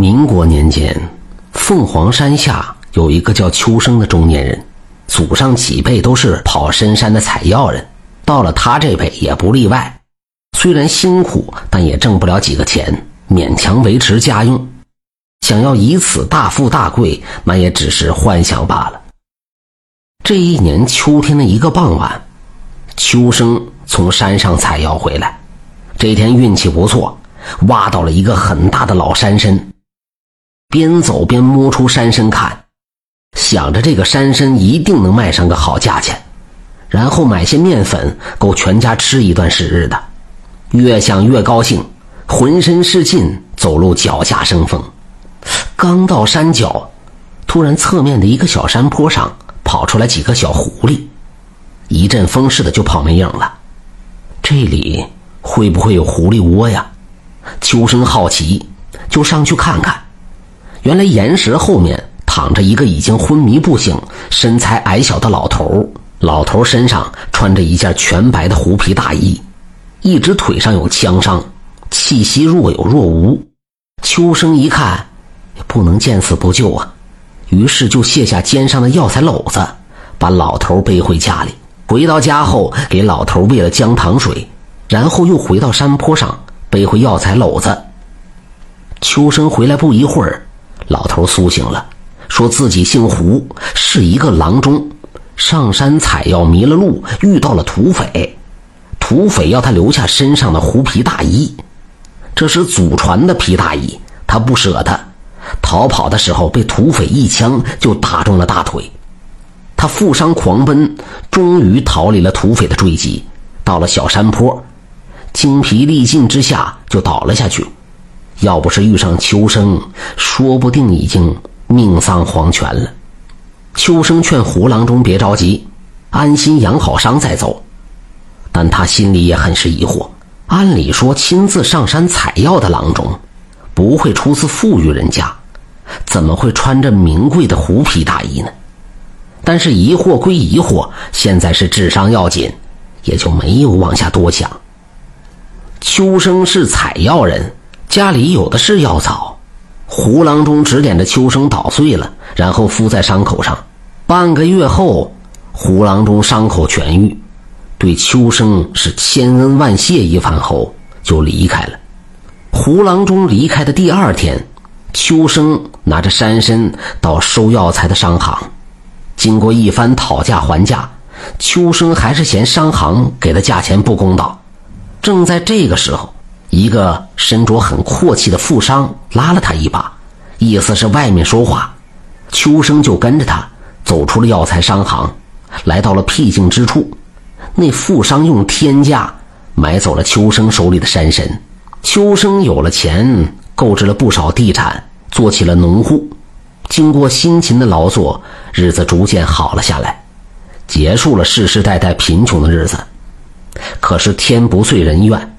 民国年间，凤凰山下有一个叫秋生的中年人，祖上几辈都是跑深山的采药人，到了他这辈也不例外。虽然辛苦，但也挣不了几个钱，勉强维持家用。想要以此大富大贵，那也只是幻想罢了。这一年秋天的一个傍晚，秋生从山上采药回来，这天运气不错，挖到了一个很大的老山参。边走边摸出山参看，想着这个山参一定能卖上个好价钱，然后买些面粉够全家吃一段时日的。越想越高兴，浑身是劲，走路脚下生风。刚到山脚，突然侧面的一个小山坡上跑出来几个小狐狸，一阵风似的就跑没影了。这里会不会有狐狸窝呀？秋生好奇，就上去看看。原来岩石后面躺着一个已经昏迷不醒、身材矮小的老头。老头身上穿着一件全白的狐皮大衣，一只腿上有枪伤，气息若有若无。秋生一看，不能见死不救啊，于是就卸下肩上的药材篓子，把老头背回家里。回到家后，给老头喂了姜糖水，然后又回到山坡上背回药材篓子。秋生回来不一会儿。老头苏醒了，说自己姓胡，是一个郎中，上山采药迷了路，遇到了土匪，土匪要他留下身上的狐皮大衣，这是祖传的皮大衣，他不舍得。逃跑的时候被土匪一枪就打中了大腿，他负伤狂奔，终于逃离了土匪的追击，到了小山坡，精疲力尽之下就倒了下去。要不是遇上秋生，说不定已经命丧黄泉了。秋生劝胡郎中别着急，安心养好伤再走。但他心里也很是疑惑：按理说，亲自上山采药的郎中，不会出自富裕人家，怎么会穿着名贵的狐皮大衣呢？但是疑惑归疑惑，现在是智商要紧，也就没有往下多想。秋生是采药人。家里有的是药草，胡郎中指点着秋生捣碎了，然后敷在伤口上。半个月后，胡郎中伤口痊愈，对秋生是千恩万谢一番后就离开了。胡郎中离开的第二天，秋生拿着山参到收药材的商行，经过一番讨价还价，秋生还是嫌商行给的价钱不公道。正在这个时候。一个身着很阔气的富商拉了他一把，意思是外面说话。秋生就跟着他走出了药材商行，来到了僻静之处。那富商用天价买走了秋生手里的山参。秋生有了钱，购置了不少地产，做起了农户。经过辛勤的劳作，日子逐渐好了下来，结束了世世代代贫穷的日子。可是天不遂人愿。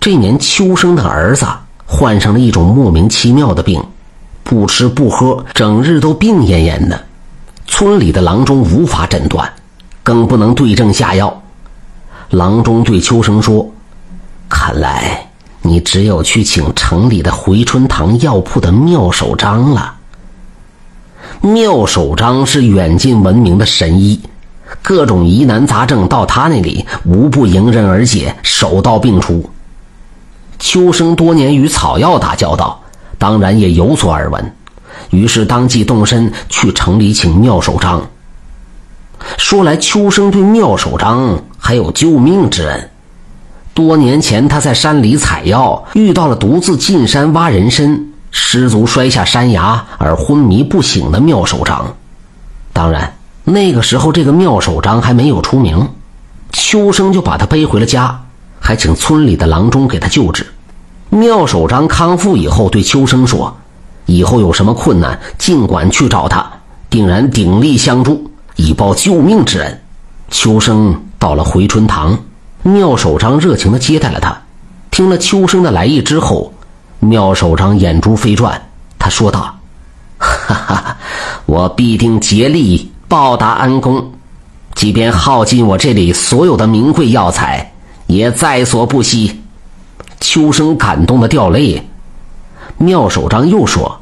这年秋生的儿子患上了一种莫名其妙的病，不吃不喝，整日都病恹恹的。村里的郎中无法诊断，更不能对症下药。郎中对秋生说：“看来你只有去请城里的回春堂药铺的妙手张了。妙手张是远近闻名的神医，各种疑难杂症到他那里无不迎刃而解，手到病除。”秋生多年与草药打交道，当然也有所耳闻，于是当即动身去城里请妙手章。说来，秋生对妙手章还有救命之恩。多年前，他在山里采药，遇到了独自进山挖人参，失足摔下山崖而昏迷不醒的妙手章。当然，那个时候这个妙手章还没有出名，秋生就把他背回了家。还请村里的郎中给他救治。妙手章康复以后，对秋生说：“以后有什么困难，尽管去找他，定然鼎力相助，以报救命之恩。”秋生到了回春堂，妙手章热情地接待了他。听了秋生的来意之后，妙手章眼珠飞转，他说道：“哈哈，我必定竭力报答恩公，即便耗尽我这里所有的名贵药材。”也在所不惜。秋生感动的掉泪。妙手章又说：“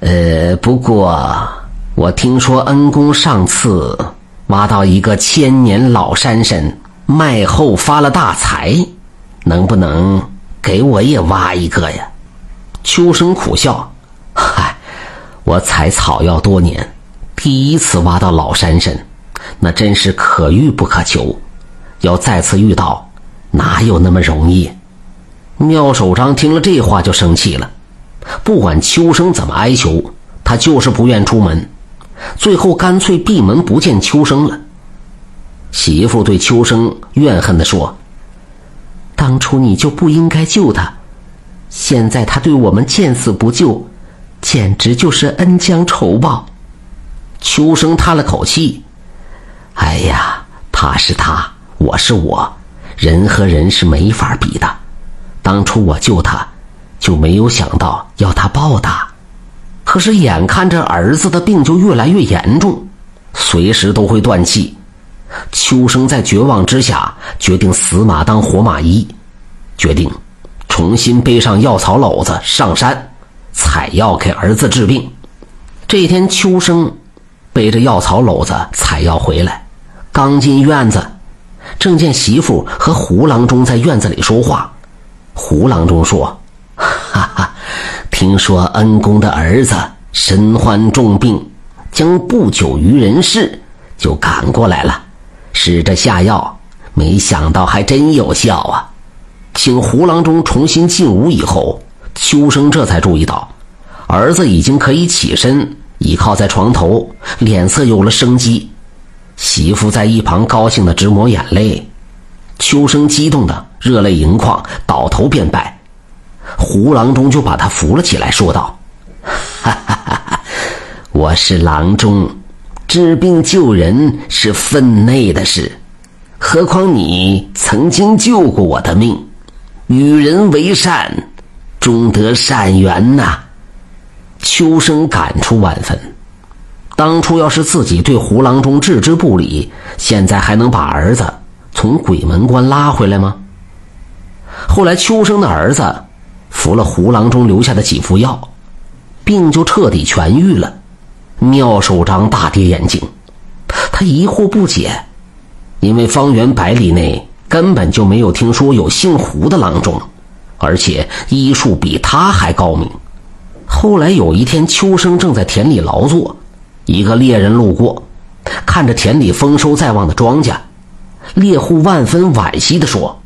呃，不过我听说恩公上次挖到一个千年老山参，卖后发了大财，能不能给我也挖一个呀？”秋生苦笑：“嗨，我采草药多年，第一次挖到老山参，那真是可遇不可求。要再次遇到，哪有那么容易？”妙手章听了这话就生气了，不管秋生怎么哀求，他就是不愿出门，最后干脆闭门不见秋生了。媳妇对秋生怨恨地说：“当初你就不应该救他，现在他对我们见死不救，简直就是恩将仇报。”秋生叹了口气：“哎呀，他是他，我是我，人和人是没法比的。”当初我救他，就没有想到要他报答。可是眼看着儿子的病就越来越严重，随时都会断气。秋生在绝望之下，决定死马当活马医，决定重新背上药草篓子上山采药给儿子治病。这天，秋生背着药草篓子采药回来，刚进院子，正见媳妇和胡郎中在院子里说话。胡郎中说：“哈哈，听说恩公的儿子身患重病，将不久于人世，就赶过来了，试着下药，没想到还真有效啊！”请胡郎中重新进屋以后，秋生这才注意到，儿子已经可以起身，倚靠在床头，脸色有了生机。媳妇在一旁高兴的直抹眼泪。秋生激动的热泪盈眶，倒头便拜。胡郎中就把他扶了起来，说道：“哈哈哈哈我是郎中，治病救人是分内的事，何况你曾经救过我的命，与人为善，终得善缘呐。”秋生感触万分，当初要是自己对胡郎中置之不理，现在还能把儿子。从鬼门关拉回来吗？后来秋生的儿子服了胡郎中留下的几副药，病就彻底痊愈了。妙手章大跌眼镜，他疑惑不解，因为方圆百里内根本就没有听说有姓胡的郎中，而且医术比他还高明。后来有一天，秋生正在田里劳作，一个猎人路过，看着田里丰收在望的庄稼。猎户万分惋惜地说：“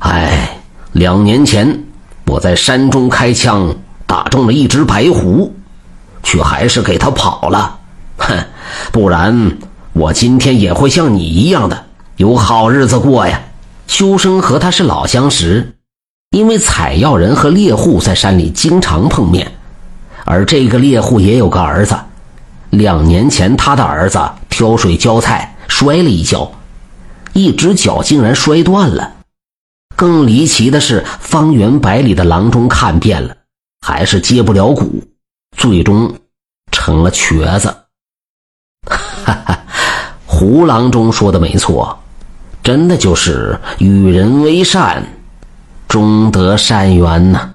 哎，两年前我在山中开枪打中了一只白狐，却还是给他跑了。哼，不然我今天也会像你一样的有好日子过呀。”秋生和他是老相识，因为采药人和猎户在山里经常碰面，而这个猎户也有个儿子。两年前，他的儿子挑水浇菜摔了一跤。一只脚竟然摔断了，更离奇的是，方圆百里的郎中看遍了，还是接不了骨，最终成了瘸子。哈哈，胡郎中说的没错，真的就是与人为善，终得善缘呐。